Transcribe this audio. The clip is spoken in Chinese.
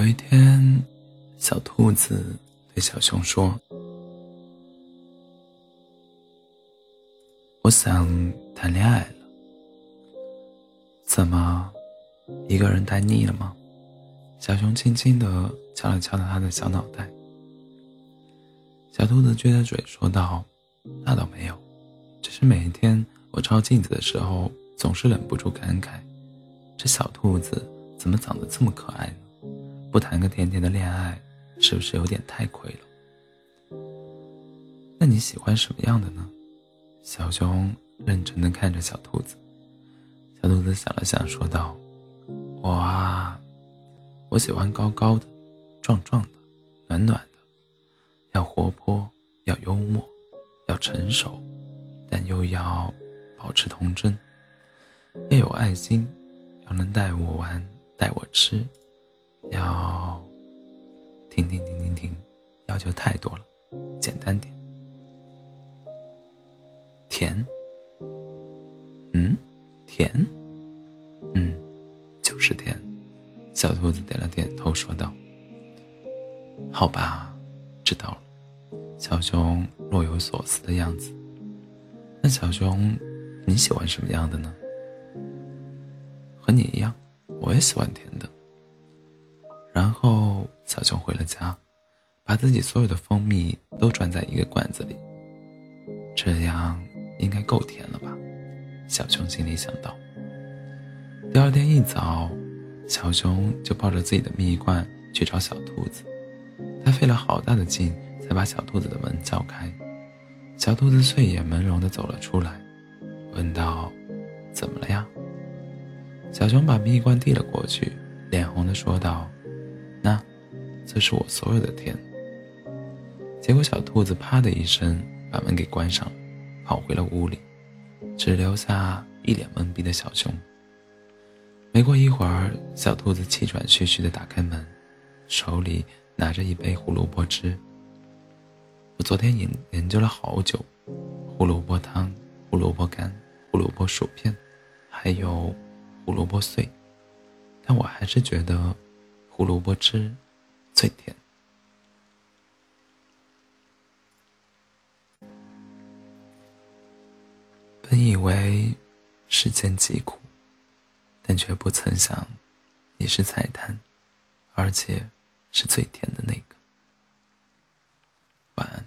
有一天，小兔子对小熊说：“我想谈恋爱了。怎么，一个人待腻了吗？”小熊轻轻地敲了敲它的小脑袋。小兔子撅着嘴说道：“那倒没有，只是每一天我照镜子的时候，总是忍不住感慨，这小兔子怎么长得这么可爱呢？”不谈个甜甜的恋爱，是不是有点太亏了？那你喜欢什么样的呢？小熊认真的看着小兔子。小兔子想了想，说道：“我啊，我喜欢高高的、壮壮的、暖暖的，要活泼，要幽默，要成熟，但又要保持童真，要有爱心，要能带我玩，带我吃。”要停停停停停，要求太多了，简单点。甜，嗯，甜，嗯，就是甜。小兔子点了点头，说道：“好吧，知道了。”小熊若有所思的样子。那小熊，你喜欢什么样的呢？和你一样，我也喜欢甜的。然后小熊回了家，把自己所有的蜂蜜都装在一个罐子里。这样应该够甜了吧？小熊心里想到。第二天一早，小熊就抱着自己的蜜罐去找小兔子。他费了好大的劲才把小兔子的门叫开。小兔子睡眼朦胧地走了出来，问道：“怎么了呀？”小熊把蜜罐递了过去，脸红地说道。那，这是我所有的甜。结果小兔子啪的一声把门给关上，跑回了屋里，只留下一脸懵逼的小熊。没过一会儿，小兔子气喘吁吁的打开门，手里拿着一杯胡萝卜汁。我昨天研研究了好久，胡萝卜汤、胡萝卜干、胡萝卜薯片，还有胡萝卜碎，但我还是觉得。胡萝卜汁最甜。本以为世间疾苦，但却不曾想你是彩蛋，而且是最甜的那个。晚安，